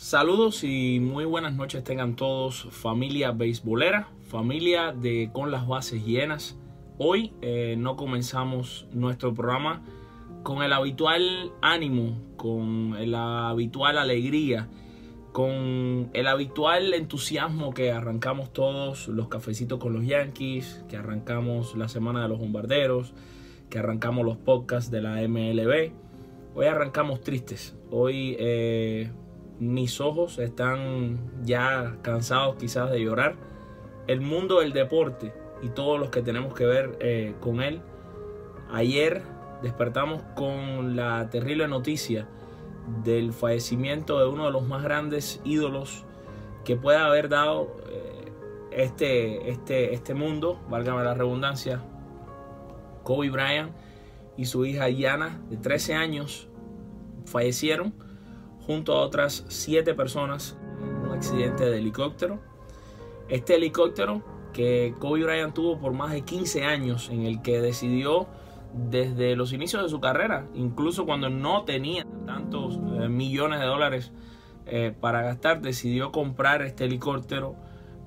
Saludos y muy buenas noches tengan todos, familia beisbolera, familia de Con las Bases Llenas. Hoy eh, no comenzamos nuestro programa con el habitual ánimo, con la habitual alegría, con el habitual entusiasmo que arrancamos todos los cafecitos con los Yankees, que arrancamos la semana de los bombarderos, que arrancamos los podcasts de la MLB. Hoy arrancamos tristes. Hoy eh, mis ojos están ya cansados quizás de llorar. El mundo del deporte y todos los que tenemos que ver eh, con él. Ayer despertamos con la terrible noticia del fallecimiento de uno de los más grandes ídolos que pueda haber dado eh, este, este, este mundo, válgame la redundancia, Kobe Bryant y su hija Yana de 13 años fallecieron junto a otras siete personas en un accidente de helicóptero. Este helicóptero que Kobe Bryant tuvo por más de 15 años, en el que decidió desde los inicios de su carrera, incluso cuando no tenía tantos eh, millones de dólares eh, para gastar, decidió comprar este helicóptero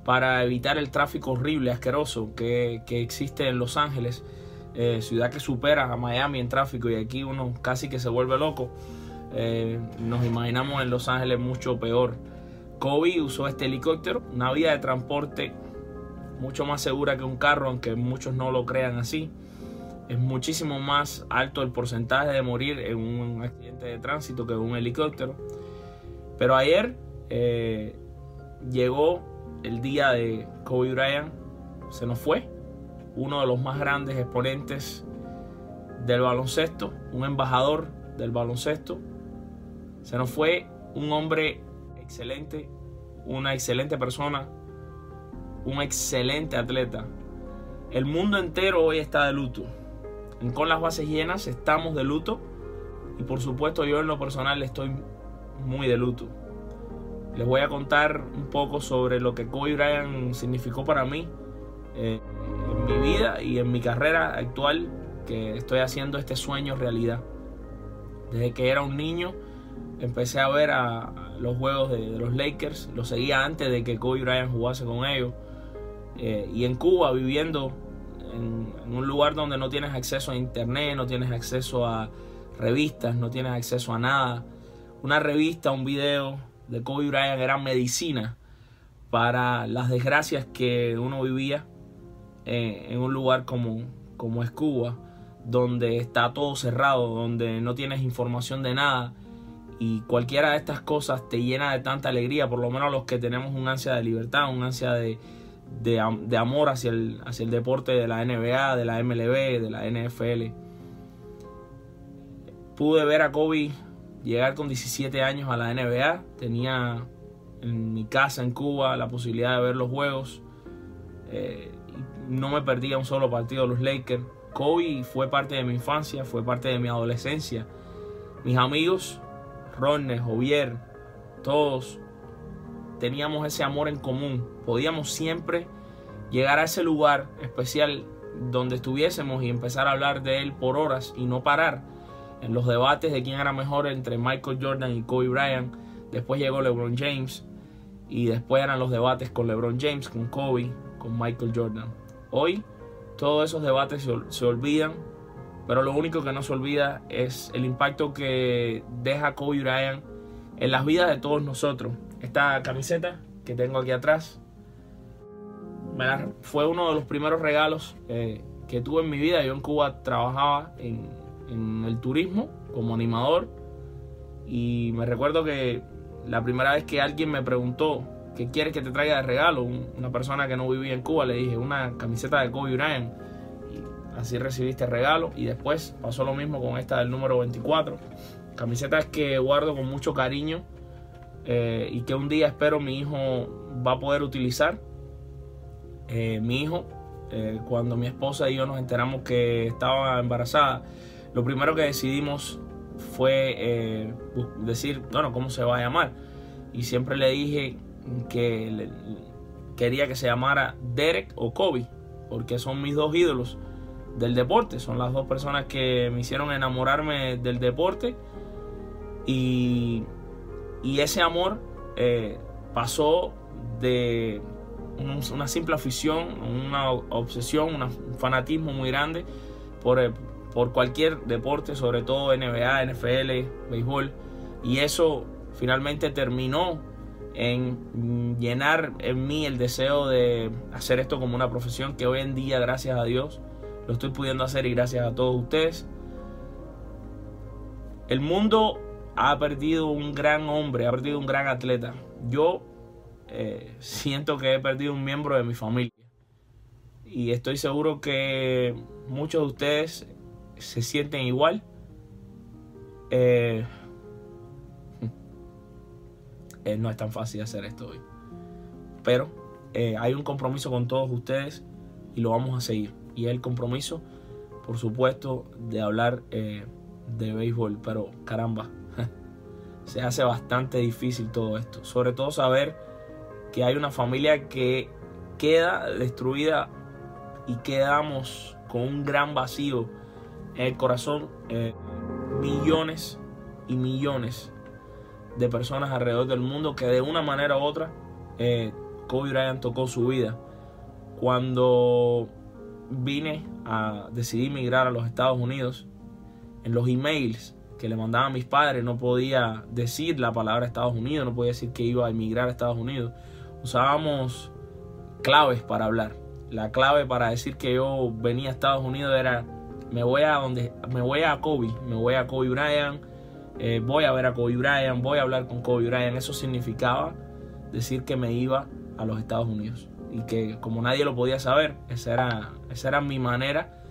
para evitar el tráfico horrible, asqueroso que, existe en Los Ángeles, eh, ciudad que supera a Miami en tráfico y aquí uno casi que se vuelve loco. Eh, nos imaginamos en Los Ángeles mucho peor. Kobe usó este helicóptero, una vía de transporte mucho más segura que un carro, aunque muchos no lo crean así. Es muchísimo más alto el porcentaje de morir en un accidente de tránsito que en un helicóptero. Pero ayer eh, llegó el día de Kobe Bryant, se nos fue, uno de los más grandes exponentes del baloncesto, un embajador del baloncesto, se nos fue un hombre excelente, una excelente persona, un excelente atleta. El mundo entero hoy está de luto. Con las bases llenas estamos de luto y por supuesto yo en lo personal estoy muy de luto. Les voy a contar un poco sobre lo que Kobe Bryant significó para mí eh, en mi vida y en mi carrera actual que estoy haciendo este sueño realidad. Desde que era un niño empecé a ver a, los juegos de, los Lakers, los seguía antes de que Kobe Bryant jugase con ellos. Eh, y en Cuba, viviendo en, un lugar donde no tienes acceso a internet, no tienes acceso a revistas, no tienes acceso a nada. Una revista, un video de Kobe Bryant era medicina para las desgracias que uno vivía eh, en un lugar como, como es Cuba, donde está todo cerrado, donde no tienes información de nada y cualquiera de estas cosas te llena de tanta alegría, por lo menos los que tenemos un ansia de libertad, un ansia de, de, amor hacia el, hacia el deporte de la NBA, de la MLB, de la NFL. Pude ver a Kobe llegar con 17 años a la NBA, tenía en mi casa en Cuba la posibilidad de ver los juegos. Eh, no me perdía un solo partido de los Lakers. Kobe fue parte de mi infancia, fue parte de mi adolescencia. Mis amigos Ronne, Javier, todos teníamos ese amor en común. Podíamos siempre llegar a ese lugar especial donde estuviésemos y empezar a hablar de él por horas y no parar en los debates de quién era mejor entre Michael Jordan y Kobe Bryant. Después llegó LeBron James y después eran los debates con LeBron James, con Kobe, con Michael Jordan. Hoy todos esos debates se olvidan pero lo único que no se olvida es el impacto que deja Kobe Bryant en las vidas de todos nosotros. Esta camiseta que tengo aquí atrás fue uno de los primeros regalos eh, que tuve en mi vida. Yo en Cuba trabajaba en, el turismo como animador y me recuerdo que la primera vez que alguien me preguntó qué quieres que te traiga de regalo, una persona que no vivía en Cuba, le dije una camiseta de Kobe Bryant Así recibiste regalo. Y después pasó lo mismo con esta del número 24. Camisetas que guardo con mucho cariño eh, y que un día espero mi hijo va a poder utilizar. Eh, mi hijo, eh, cuando mi esposa y yo nos enteramos que estaba embarazada, lo primero que decidimos fue decir, bueno, ¿cómo se va a llamar? Y siempre le dije que quería que se llamara Derek o Kobe, porque son mis dos ídolos del deporte. Son las dos personas que me hicieron enamorarme del deporte. Y, y ese amor eh, pasó de una simple afición, una obsesión, un fanatismo muy grande por, eh, por cualquier deporte, sobre todo NBA, NFL, béisbol. Y eso finalmente terminó en llenar en mí el deseo de hacer esto como una profesión que hoy en día, gracias a Dios, lo estoy pudiendo hacer y gracias a todos ustedes. El mundo ha perdido un gran hombre, ha perdido un gran atleta. Yo eh, siento que he perdido un miembro de mi familia. Y estoy seguro que muchos de ustedes se sienten igual. Eh, eh, no es tan fácil hacer esto hoy. Pero hay un compromiso con todos ustedes y lo vamos a seguir. Y el compromiso, por supuesto, de hablar de béisbol. Pero caramba, se hace bastante difícil todo esto. Sobre todo saber que hay una familia que queda destruida y quedamos con un gran vacío en el corazón. Eh, millones y millones de personas alrededor del mundo que de una manera u otra eh, Kobe Bryant tocó su vida. Cuando vine a decidir migrar a los Estados Unidos, en los emails que le mandaban mis padres no podía decir la palabra Estados Unidos, no podía decir que iba a emigrar a Estados Unidos usábamos claves para hablar. La clave para decir que yo venía a Estados Unidos era me voy a donde me voy a Kobe, me voy a Kobe Bryant, eh, voy a ver a Kobe Bryant, voy a hablar con Kobe Bryant. Eso significaba decir que me iba a los Estados Unidos y que como nadie lo podía saber, esa era, esa era mi manera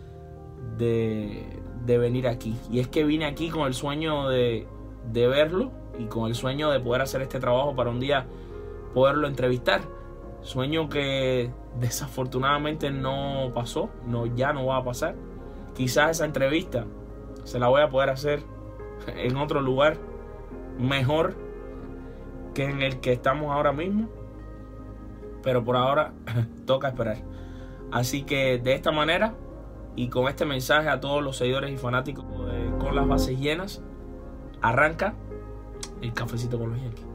de, de venir aquí. Y es que vine aquí con el sueño de, de verlo y con el sueño de poder hacer este trabajo para un día poderlo entrevistar. Sueño que desafortunadamente no pasó, no, ya no va a pasar. Quizás esa entrevista se la voy a poder hacer en otro lugar mejor que en el que estamos ahora mismo. Pero por ahora toca esperar. Así que de esta manera y con este mensaje a todos los seguidores y fanáticos con las bases llenas, arranca el cafecito con los Yankees.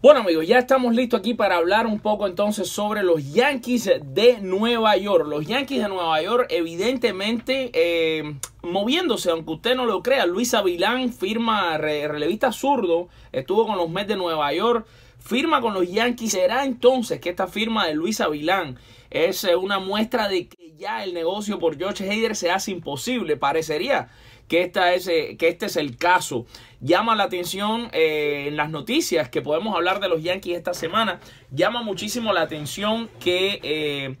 Bueno amigos, ya estamos listos aquí para hablar un poco entonces sobre los Yankees de Nueva York. Los Yankees de Nueva York evidentemente eh, moviéndose, aunque usted no lo crea. Luis Avilán firma relevista zurdo, estuvo con los Mets de Nueva York, firma con los Yankees. ¿Será entonces que esta firma de Luis Avilán es eh, una muestra de que ya el negocio por George Hader se hace imposible? Parecería que, esta es, eh, que este es el caso. Llama la atención eh, en las noticias que podemos hablar de los Yankees esta semana. Llama muchísimo la atención que eh,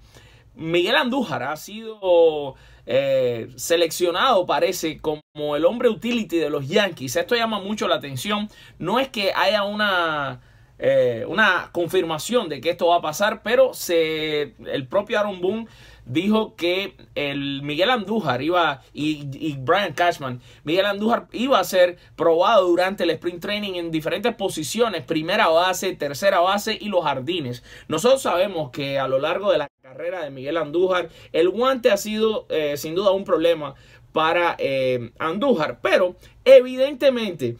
Miguel Andújar ha sido seleccionado, parece, como el hombre utility de los Yankees. Esto llama mucho la atención. No es que haya una... una confirmación de que esto va a pasar, pero se, el propio Aaron Boone dijo que el Miguel Andújar iba y, Brian Cashman, Miguel Andújar iba a ser probado durante el sprint training en diferentes posiciones, primera base, tercera base y los jardines. Nosotros sabemos que a lo largo de la carrera de Miguel Andújar, el guante ha sido eh, sin duda un problema para eh, Andújar, pero evidentemente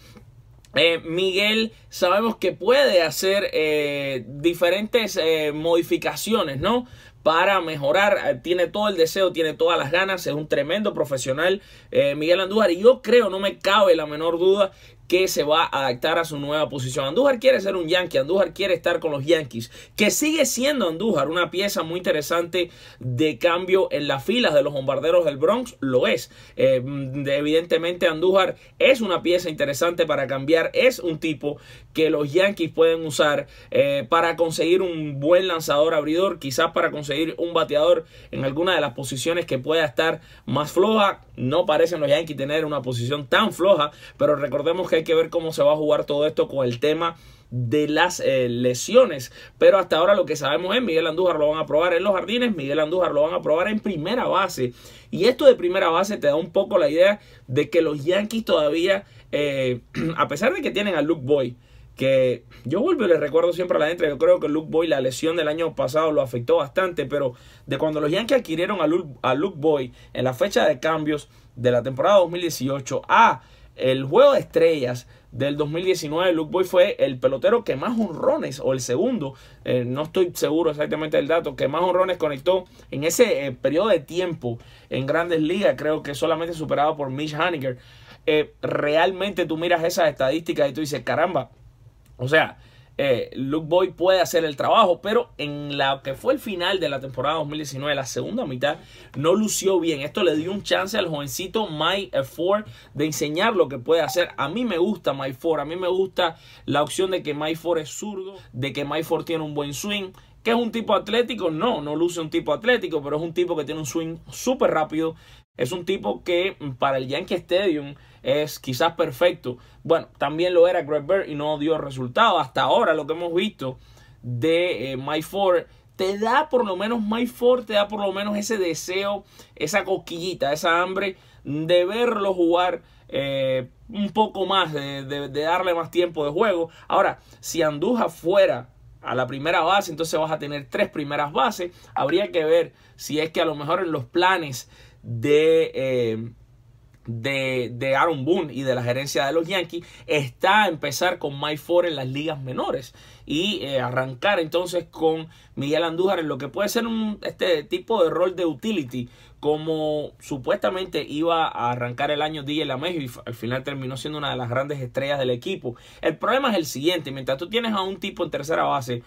eh, Miguel sabemos que puede hacer diferentes modificaciones, ¿no? para mejorar. Eh, tiene todo el deseo, tiene todas las ganas, es un tremendo profesional eh, Miguel Andújar y yo creo, no me cabe la menor duda que se va a adaptar a su nueva posición. Andújar quiere ser un Yankee, Andújar quiere estar con los Yankees, que sigue siendo Andújar una pieza muy interesante de cambio en las filas de los bombarderos del Bronx, lo es. Eh, evidentemente Andújar es una pieza interesante para cambiar, es un tipo que los Yankees pueden usar eh, para conseguir un buen lanzador abridor, quizás para conseguir un bateador en alguna de las posiciones que pueda estar más floja. No parecen los Yankees tener una posición tan floja, pero recordemos que hay que ver cómo se va a jugar todo esto con el tema de las eh, lesiones. Pero hasta ahora lo que sabemos es Miguel Andújar lo van a probar en los jardines, Miguel Andújar lo van a probar en primera base. Y esto de primera base te da un poco la idea de que los Yankees todavía, eh, a pesar de que tienen a Luke Boy, que yo vuelvo y le recuerdo siempre a la gente, yo creo que Luke Boy, la lesión del año pasado lo afectó bastante, pero de cuando los Yankees adquirieron a Luke, a Luke Boy en la fecha de cambios de la temporada 2018 a el juego de estrellas del 2019, Luke Boy fue el pelotero que más honrones, o el segundo, eh, no estoy seguro exactamente del dato, que más honrones conectó en ese eh, periodo de tiempo en grandes ligas, creo que solamente superado por Mitch Haniger. Eh, realmente tú miras esas estadísticas y tú dices, caramba, o sea, eh, Luke Boy puede hacer el trabajo, pero en la que fue el final de la temporada 2019, la segunda mitad, no lució bien. Esto le dio un chance al jovencito Mike Ford de enseñar lo que puede hacer. A mí me gusta Mike Ford, a mí me gusta la opción de que Mike Ford es zurdo, de que Mike Ford tiene un buen swing. ¿Que es un tipo atlético? No, no luce un tipo atlético, pero es un tipo que tiene un swing súper rápido. Es un tipo que para el Yankee Stadium es quizás perfecto. Bueno, también lo era Greg Bird y no dio resultado. Hasta ahora lo que hemos visto de eh, te da por lo menos Mike Ford, te da por lo menos ese deseo, esa cosquillita, esa hambre de verlo jugar eh, un poco más, de, de, darle más tiempo de juego. Ahora, si Anduja fuera a la primera base, entonces vas a tener tres primeras bases. Habría que ver si es que a lo mejor en los planes de, eh, de, de, Aaron Boone y de la gerencia de los Yankees está a empezar con Mike Ford en las ligas menores y eh, arrancar entonces con Miguel Andújar en lo que puede ser un este tipo de rol de utility como supuestamente iba a arrancar el año DJ LaMejo y al final terminó siendo una de las grandes estrellas del equipo. El problema es el siguiente, mientras tú tienes a un tipo en tercera base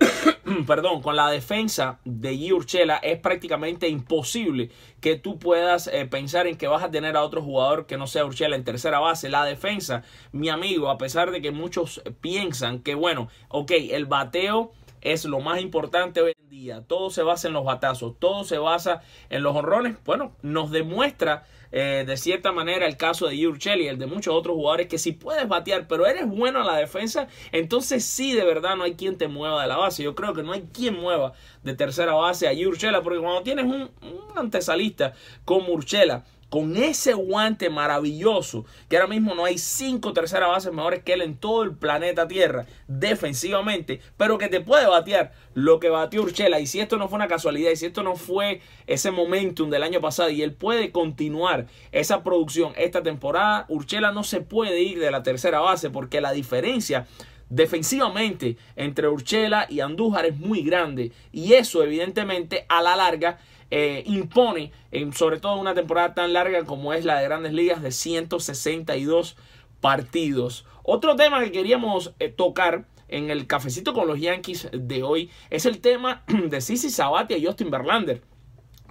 perdón, con la defensa de Urchela es prácticamente imposible que tú puedas eh, pensar en que vas a tener a otro jugador que no sea Urchela en tercera base. La defensa, mi amigo, a pesar de que muchos piensan que, bueno, ok, el bateo es lo más importante hoy en día. Todo se basa en los batazos, todo se basa en los honrones. Bueno, nos demuestra eh, de cierta manera el caso de Yurchel y el de muchos otros jugadores que si puedes batear, pero eres bueno en la defensa, entonces sí, de verdad no hay quien te mueva de la base. Yo creo que no hay quien mueva de tercera base a Yurchela, porque cuando tienes un, un antesalista como Urchela, con ese guante maravilloso, que ahora mismo no hay cinco terceras bases mejores que él en todo el planeta Tierra, defensivamente, pero que te puede batear lo que batió Urchela. Y si esto no fue una casualidad, y si esto no fue ese momentum del año pasado, y él puede continuar esa producción esta temporada, Urchela no se puede ir de la tercera base, porque la diferencia defensivamente entre Urchela y Andújar es muy grande. Y eso, evidentemente, a la larga eh, impone, en, sobre todo una temporada tan larga como es la de Grandes Ligas de 162 partidos. Otro tema que queríamos eh, tocar en el cafecito con los Yankees de hoy es el tema de Sisi Sabatia y Justin Verlander.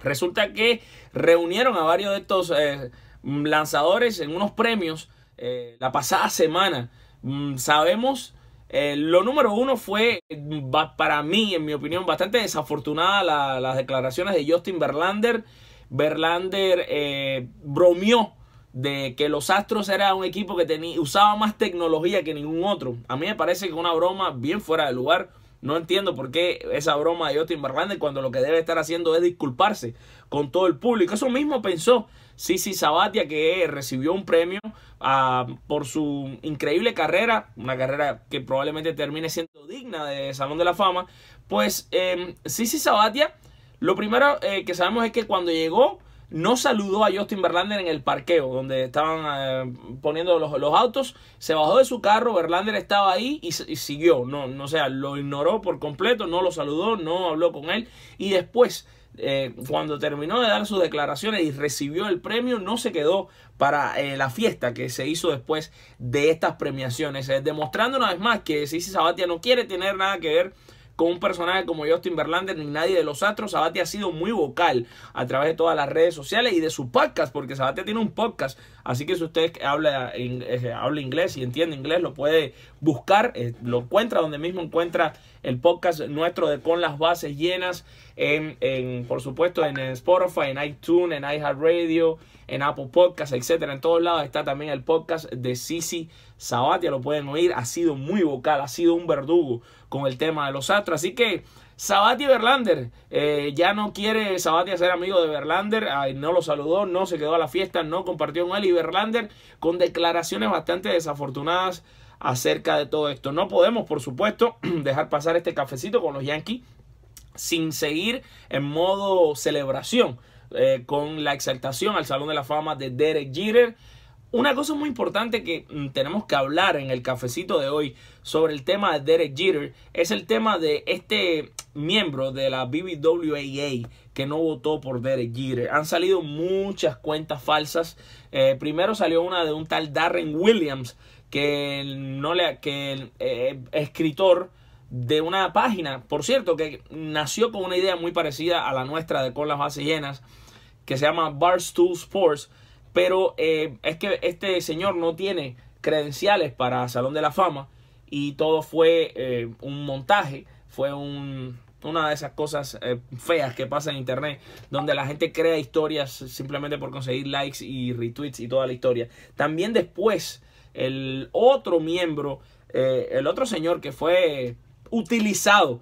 Resulta que reunieron a varios de estos eh, lanzadores en unos premios la pasada semana. Mm, sabemos eh, lo número uno fue, para mí, en mi opinión, bastante desafortunada las declaraciones de Justin Verlander. Verlander eh, bromeó de que los Astros era un equipo que tenía, usaba más tecnología que ningún otro. A mí me parece que una broma bien fuera de lugar. No entiendo por qué esa broma de Justin Verlander cuando lo que debe estar haciendo es disculparse con todo el público. Eso mismo pensó Sisi Sabatia que recibió un premio ah, por su increíble carrera, una carrera que probablemente termine siendo digna de Salón de la Fama. Pues eh, Sisi Sabatia, lo primero eh, que sabemos es que cuando llegó no saludó a Justin Verlander en el parqueo donde estaban eh, poniendo los, autos. Se bajó de su carro, Verlander estaba ahí y, siguió. No, no, sea, lo ignoró por completo, no lo saludó, no habló con él. Y después, eh, cuando terminó de dar sus declaraciones y recibió el premio, no se quedó para eh, la fiesta que se hizo después de estas premiaciones. demostrando una vez más que Sisi Sabatia no quiere tener nada que ver con un personaje como Justin Verlander ni nadie de los Astros. Sabatia ha sido muy vocal a través de todas las redes sociales y de su podcast, porque Sabatia tiene un podcast. Así que si usted habla, eh, habla inglés y entiende inglés, lo puede buscar, eh, lo encuentra donde mismo encuentra el podcast nuestro de Con las Bases Llenas, en, en por supuesto en Spotify, en iTunes, en iHeartRadio, en Apple Podcasts, etcétera. En todos lados está también el podcast de Sisi Sabatia, lo pueden oír. Ha sido muy vocal, ha sido un verdugo con el tema de los astros. Así que Sabati Verlander eh, ya no quiere Sabati ser amigo de Verlander, no lo saludó, no se quedó a la fiesta, no compartió con él y Verlander con declaraciones bastante desafortunadas acerca de todo esto. No podemos, por supuesto, dejar pasar este cafecito con los Yankees sin seguir en modo celebración eh, con la exaltación al Salón de la Fama de Derek Jeter. Una cosa muy importante que mm, tenemos que hablar en el cafecito de hoy sobre el tema de Derek Jeter es el tema de este miembro de la BBWAA que no votó por Derek Jeter. Han salido muchas cuentas falsas. Eh, primero salió una de un tal Darren Williams que no le que eh, escritor de una página, por cierto, que nació con una idea muy parecida a la nuestra de con las bases llenas, que se llama Barstool Sports, pero eh, es que este señor no tiene credenciales para Salón de la Fama y todo fue eh, un montaje, fue un, una de esas cosas eh, feas que pasa en internet, donde la gente crea historias simplemente por conseguir likes y retweets y toda la historia. También después, el otro miembro, el otro señor que fue utilizado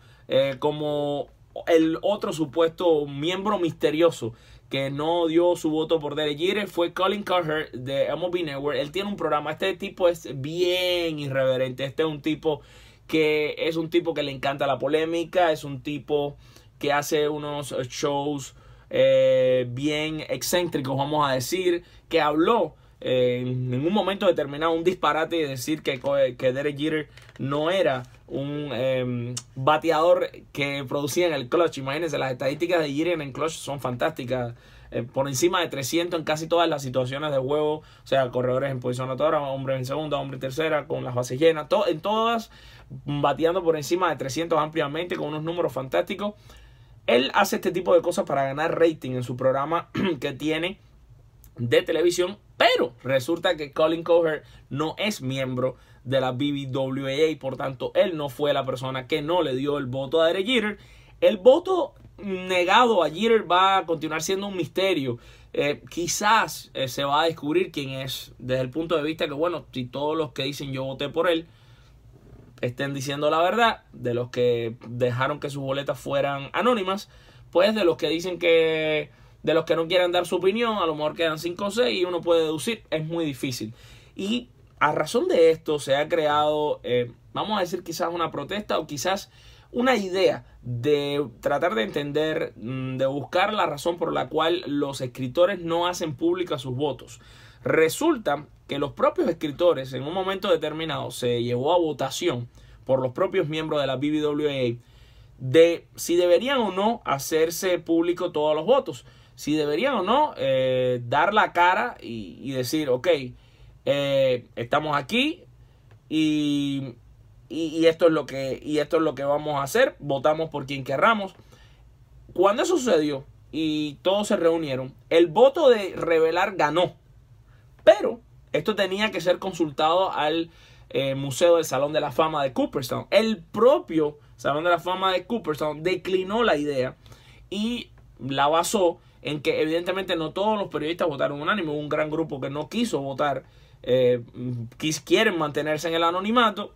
como el otro supuesto miembro misterioso que no dio su voto por Derek Jeter fue Colin Carter de MLB Network. Él tiene un programa. Este tipo es bien irreverente. Este es un tipo que es un tipo que le encanta la polémica. Es un tipo que hace unos shows eh, bien excéntricos, vamos a decir. Que habló en un momento determinado un disparate y decir que, que Derek Jeter no era un em, bateador que producía en el clutch. Imagínense, las estadísticas de Jeter en clutch son fantásticas. Eh, por encima de 300 en casi todas las situaciones de juego, o sea, corredores en posición anotadora, hombre en segunda, hombre en tercera, con las bases llenas, en todas bateando por encima de 300 ampliamente, con unos números fantásticos. Él hace este tipo de cosas para ganar rating en su programa que tiene de televisión, pero resulta que Colin Coher no es miembro de la BBWA y por tanto él no fue la persona que no le dio el voto a Derek Jeter. El voto negado a Jeter va a continuar siendo un misterio. Eh, quizás eh, se va a descubrir quién es desde el punto de vista que, bueno, si todos los que dicen yo voté por él estén diciendo la verdad, de los que dejaron que sus boletas fueran anónimas, pues de los que dicen que de los que no quieren dar su opinión, a lo mejor quedan 5 o 6 y uno puede deducir, es muy difícil. Y a razón de esto se ha creado, eh, vamos a decir quizás una protesta o quizás una idea de tratar de entender, mm, de buscar la razón por la cual los escritores no hacen públicas sus votos. Resulta que los propios escritores en un momento determinado se llevó a votación por los propios miembros de la BBWA de si deberían o no hacerse público todos los votos si deberían o no eh, dar la cara y, decir, ok, eh, estamos aquí y, y, esto es lo que, y esto es lo que vamos a hacer, votamos por quien querramos. Cuando eso sucedió y todos se reunieron, el voto de revelar ganó, pero esto tenía que ser consultado al eh, Museo del Salón de la Fama de Cooperstown. El propio Salón de la Fama de Cooperstown declinó la idea y la basó en que evidentemente no todos los periodistas votaron unánime, hubo un gran grupo que no quiso votar, eh, quieren mantenerse en el anonimato,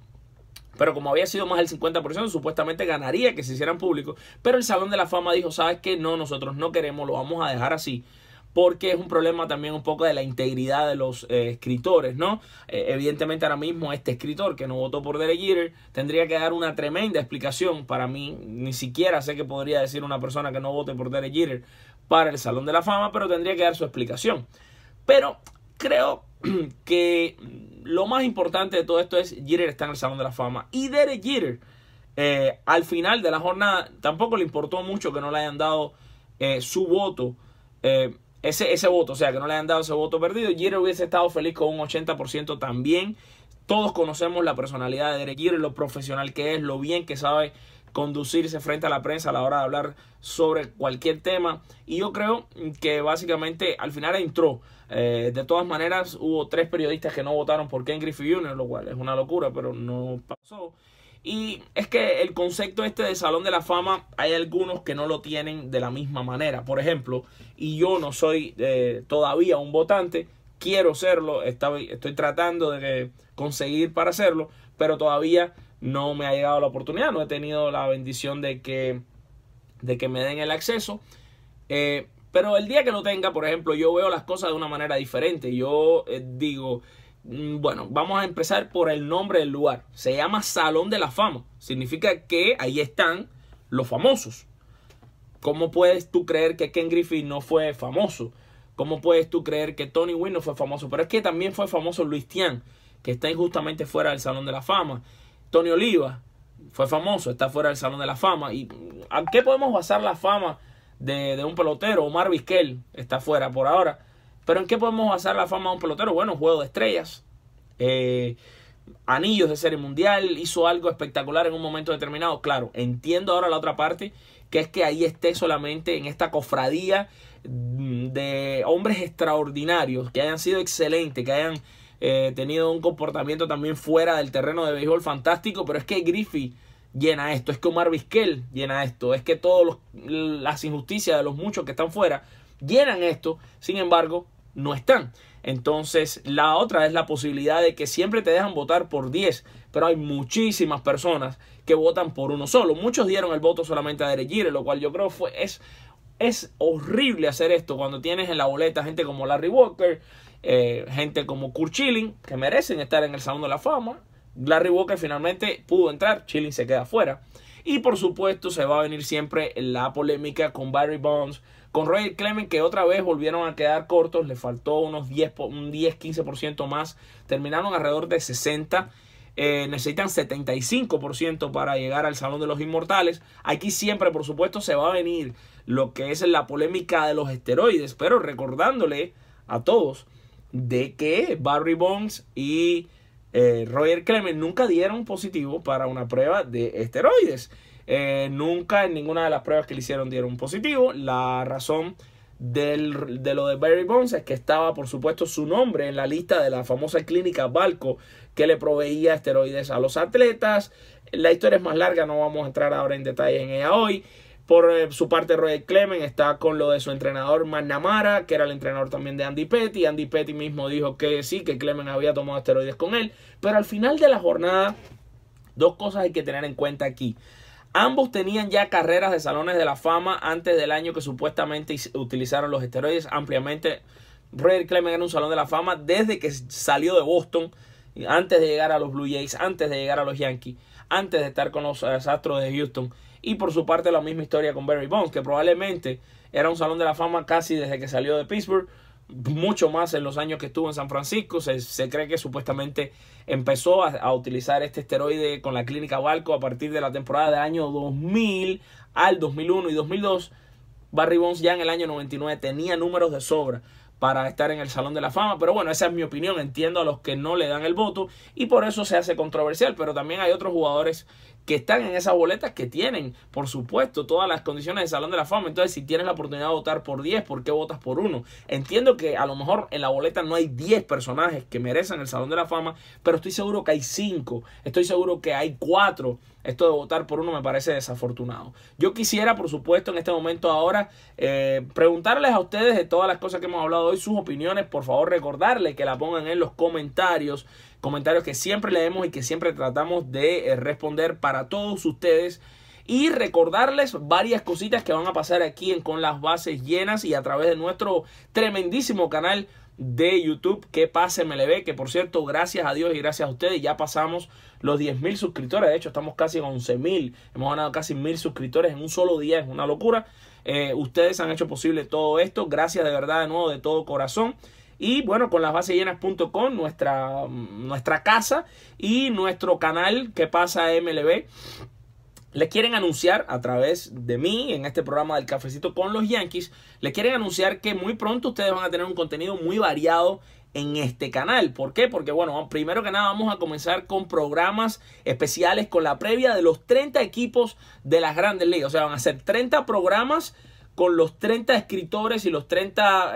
pero como había sido más del 50%, supuestamente ganaría que se hicieran públicos, pero el Salón de la Fama dijo, ¿sabes qué? No, nosotros no queremos, lo vamos a dejar así porque es un problema también un poco de la integridad de los eh, escritores, ¿no? Eh, evidentemente ahora mismo este escritor que no votó por Derek Jeter tendría que dar una tremenda explicación para mí, ni siquiera sé que podría decir una persona que no vote por Derek Jeter para el Salón de la Fama, pero tendría que dar su explicación. Pero creo que lo más importante de todo esto es Jeter está en el Salón de la Fama y Derek Jeter eh, al final de la jornada tampoco le importó mucho que no le hayan dado su voto ese, ese voto, o sea, que no le hayan dado ese voto perdido. Jeter hubiese estado feliz con un 80% también. Todos conocemos la personalidad de Derek Jeter, lo profesional que es, lo bien que sabe conducirse frente a la prensa a la hora de hablar sobre cualquier tema. Y yo creo que básicamente al final entró. Eh, de todas maneras, hubo tres periodistas que no votaron por Ken Griffey Jr., lo cual es una locura, pero no pasó. Y es que el concepto este de Salón de la Fama, hay algunos que no lo tienen de la misma manera. Por ejemplo, y yo no soy eh, todavía un votante, quiero serlo, estoy, estoy tratando de conseguir para hacerlo, pero todavía no me ha llegado la oportunidad, no he tenido la bendición de que, de que me den el acceso. Eh, pero el día que lo tenga, por ejemplo, yo veo las cosas de una manera diferente. Yo eh, digo, Mm, bueno, vamos a empezar por el nombre del lugar. Se llama Salón de la Fama. Significa que ahí están los famosos. ¿Cómo puedes tú creer que Ken Griffey no fue famoso? ¿Cómo puedes tú creer que Tony Wynn no fue famoso? Pero es que también fue famoso Luis Tian, que está injustamente fuera del Salón de la Fama. Tony Oliva fue famoso, está fuera del Salón de la Fama. ¿Y a qué podemos basar la fama de, un pelotero? Omar Vizquel está fuera por ahora. Pero ¿en qué podemos basar la fama de un pelotero? Bueno, juego de estrellas. Eh, anillos de serie mundial, hizo algo espectacular en un momento determinado. Claro, entiendo ahora la otra parte, que es que ahí esté solamente en esta cofradía mm, de hombres extraordinarios, que hayan sido excelentes, que hayan eh, tenido un comportamiento también fuera del terreno de béisbol fantástico, pero es que Griffey llena esto, es que Omar Vizquel llena esto, es que todas las injusticias de los muchos que están fuera llenan esto, sin embargo, no están. Entonces, la otra es la posibilidad de que siempre te dejan votar por 10, pero hay muchísimas personas que votan por uno solo. Muchos dieron el voto solamente a Derek lo cual yo creo fue es es horrible hacer esto cuando tienes en la boleta gente como Larry Walker, eh, gente como Kurt Schilling, que merecen estar en el Salón de la Fama. Larry Walker finalmente pudo entrar, Schilling se queda fuera. Y por supuesto se va a venir siempre la polémica con Barry Bonds, con Roy Clement, que otra vez volvieron a quedar cortos, le faltó unos 10, un 10-15% más, terminaron alrededor de 60%. Eh, necesitan 75% para llegar al Salón de los Inmortales. Aquí siempre, por supuesto, se va a venir lo que es la polémica de los esteroides, pero recordándole a todos de que Barry Bonds y eh, Roger Clemens nunca dieron positivo para una prueba de esteroides. Eh, nunca en ninguna de las pruebas que le hicieron dieron positivo. La razón del, de lo de Barry Bonds es que estaba, por supuesto, su nombre en la lista de la famosa clínica Balco que le proveía esteroides a los atletas. La historia es más larga, no vamos a entrar ahora en detalle en ella hoy. Por eh, su parte, Roy Clemens está con lo de su entrenador McNamara, que era el entrenador también de Andy Petty. Andy Petty mismo dijo que sí, que Clemens había tomado esteroides con él. Pero al final de la jornada, dos cosas hay que tener en cuenta aquí. Ambos tenían ya carreras de salones de la fama antes del año que supuestamente utilizaron los esteroides ampliamente. Roy Clemens era un salón de la fama desde que salió de Boston, antes de llegar a los Blue Jays, antes de llegar a los Yankees, antes de estar con los Astros de Houston. Y por su parte la misma historia con Barry Bonds, que probablemente era un salón de la fama casi desde que salió de Pittsburgh, mucho más en los años que estuvo en San Francisco. Se, cree que supuestamente empezó a, utilizar este esteroide con la clínica Balco a partir de la temporada del año 2000 al 2001 y 2002. Barry Bonds ya en el año 99 tenía números de sobra para estar en el Salón de la Fama. Pero bueno, esa es mi opinión. Entiendo a los que no le dan el voto y por eso se hace controversial. Pero también hay otros jugadores que están en esas boletas que tienen, por supuesto, todas las condiciones del Salón de la Fama. Entonces, si tienes la oportunidad de votar por 10, ¿por qué votas por uno? Entiendo que a lo mejor en la boleta no hay 10 personajes que merecen el Salón de la Fama, pero estoy seguro que hay 5, estoy seguro que hay 4. Esto de votar por uno me parece desafortunado. Yo quisiera, por supuesto, en este momento ahora, eh, preguntarles a ustedes de todas las cosas que hemos hablado hoy, sus opiniones. Por favor, recordarles que la pongan en los comentarios comentarios que siempre leemos y que siempre tratamos de eh, responder para todos ustedes. Y recordarles varias cositas que van a pasar aquí en Con las Bases Llenas y a través de nuestro tremendísimo canal de YouTube que pase MLB, que por cierto, gracias a Dios y gracias a ustedes, ya pasamos los 10 mil suscriptores, de hecho estamos casi en 11 mil, hemos ganado casi mil suscriptores en un solo día, es una locura. Eh, ustedes han hecho posible todo esto, gracias de verdad de nuevo de todo corazón. Y bueno, con las bases llenas.com, nuestra, nuestra casa y nuestro canal que pasa MLB. Le quieren anunciar a través de mí en este programa del cafecito con los Yankees, le quieren anunciar que muy pronto ustedes van a tener un contenido muy variado en este canal. ¿Por qué? Porque bueno, primero que nada vamos a comenzar con programas especiales con la previa de los 30 equipos de las grandes ligas. O sea, van a ser 30 programas con los 30 escritores y los 30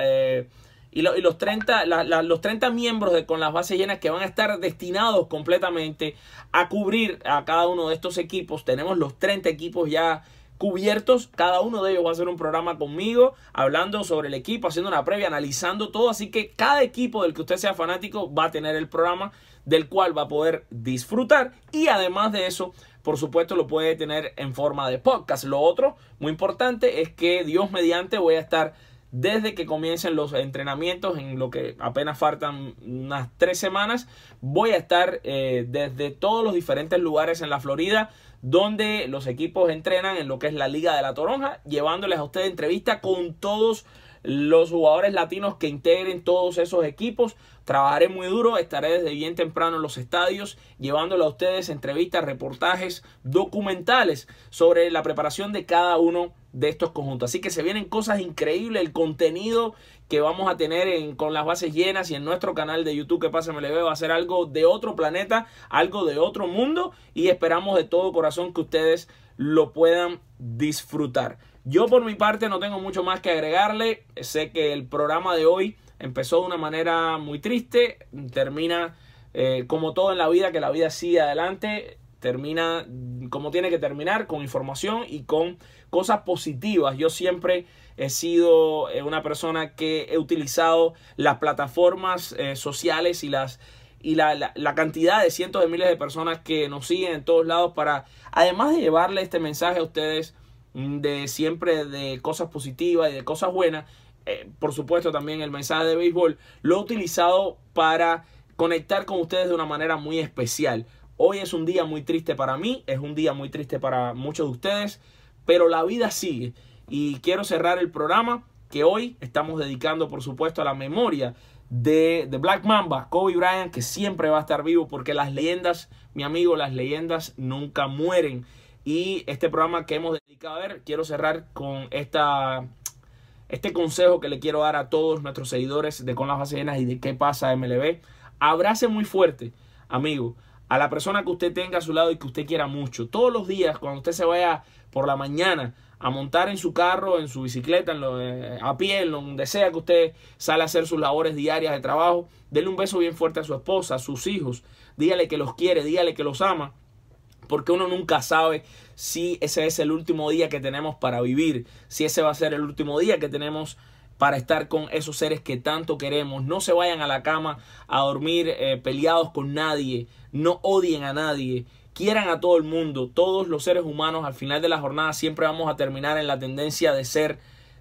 y, los, 30, los 30 miembros Con las Bases Llenas que van a estar destinados completamente a cubrir a cada uno de estos equipos. Tenemos los 30 equipos ya cubiertos. Cada uno de ellos va a hacer un programa conmigo, hablando sobre el equipo, haciendo una previa, analizando todo. Así que cada equipo del que usted sea fanático va a tener el programa del cual va a poder disfrutar. Y además de eso, por supuesto, lo puede tener en forma de podcast. Lo otro, muy importante, es que Dios mediante voy a estar desde que comiencen los entrenamientos, en lo que apenas faltan unas tres semanas, voy a estar eh, desde todos los diferentes lugares en la Florida donde los equipos entrenan en lo que es la Liga de la Toronja, llevándoles a ustedes entrevista con todos jugadores latinos que integren todos esos equipos. Trabajaré muy duro, estaré desde bien temprano en los estadios, llevándole a ustedes entrevistas, reportajes, documentales sobre la preparación de cada uno de estos conjuntos. Así que se vienen cosas increíbles, el contenido que vamos a tener en, con las bases llenas y en nuestro canal de YouTube que pasa me le va a ser algo de otro planeta, algo de otro mundo y esperamos de todo corazón que ustedes lo puedan disfrutar. Yo por mi parte no tengo mucho más que agregarle. Sé que el programa de hoy empezó de una manera muy triste, termina eh, como todo en la vida, que la vida sigue adelante, termina como tiene que terminar, con información y con cosas positivas. Yo siempre he sido eh, una persona que he utilizado las plataformas eh, sociales y las y la, la, cantidad de cientos de miles de personas que nos siguen en todos lados para, además de llevarle este mensaje a ustedes, de siempre de cosas positivas y de cosas buenas. Eh, por supuesto también el mensaje de béisbol lo he utilizado para conectar con ustedes de una manera muy especial. Hoy es un día muy triste para mí, es un día muy triste para muchos de ustedes, pero la vida sigue. Y quiero cerrar el programa que hoy estamos dedicando, por supuesto, a la memoria de, de, Black Mamba, Kobe Bryant, que siempre va a estar vivo porque las leyendas, mi amigo, las leyendas nunca mueren. Y este programa que hemos dedicado a ver, quiero cerrar con esta, este consejo que le quiero dar a todos nuestros seguidores de Con las Bases y de qué pasa MLB. Abrace muy fuerte, amigo, a la persona que usted tenga a su lado y que usted quiera mucho. Todos los días, cuando usted se vaya por la mañana a montar en su carro, en su bicicleta, en eh, a pie, en donde sea que usted sale a hacer sus labores diarias de trabajo, dele un beso bien fuerte a su esposa, a sus hijos, dígale que los quiere, dígale que los ama porque uno nunca sabe si ese es el último día que tenemos para vivir, si ese va a ser el último día que tenemos para estar con esos seres que tanto queremos. No se vayan a la cama a dormir eh, peleados con nadie, no odien a nadie, quieran a todo el mundo. Todos los seres humanos al final de la jornada siempre vamos a terminar en la tendencia de ser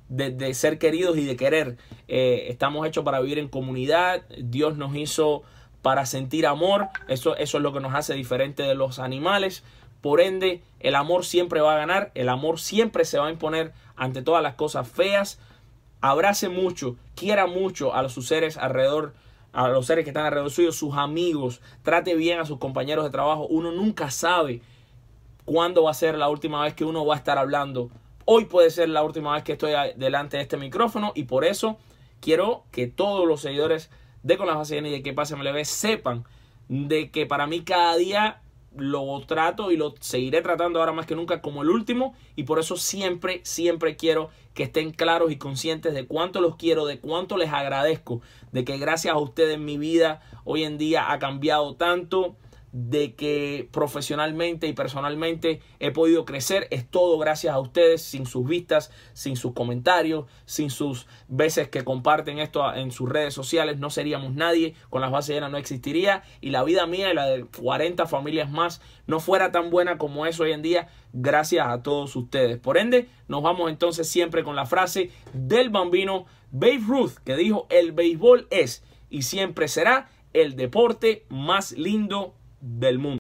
de, ser queridos y de querer. Eh, estamos hechos para vivir en comunidad. Dios nos hizo para sentir amor. Eso, eso es lo que nos hace diferente de los animales. Por ende, el amor siempre va a ganar, el amor siempre se va a imponer ante todas las cosas feas. Abrace mucho, quiera mucho a sus seres alrededor, a los seres que están alrededor suyo, sus amigos. Trate bien a sus compañeros de trabajo. Uno nunca sabe cuándo va a ser la última vez que uno va a estar hablando. Hoy puede ser la última vez que estoy delante de este micrófono y por eso quiero que todos los seguidores de Con las Bases y de que pase MLB sepan de que para mí cada día lo trato y lo seguiré tratando ahora más que nunca como el último y por eso siempre, siempre quiero que estén claros y conscientes de cuánto los quiero, de cuánto les agradezco, de que gracias a ustedes mi vida hoy en día ha cambiado tanto, de que profesionalmente y personalmente he podido crecer. Es todo gracias a ustedes, sin sus vistas, sin sus comentarios, sin sus veces que comparten esto en sus redes sociales, no seríamos nadie, con las bases llenas no existiría. Y la vida mía y la de 40 familias más no fuera tan buena como es hoy en día gracias a todos ustedes. Por ende, nos vamos entonces siempre con la frase del bambino Babe Ruth que dijo, el béisbol es y siempre será el deporte más lindo del mundo.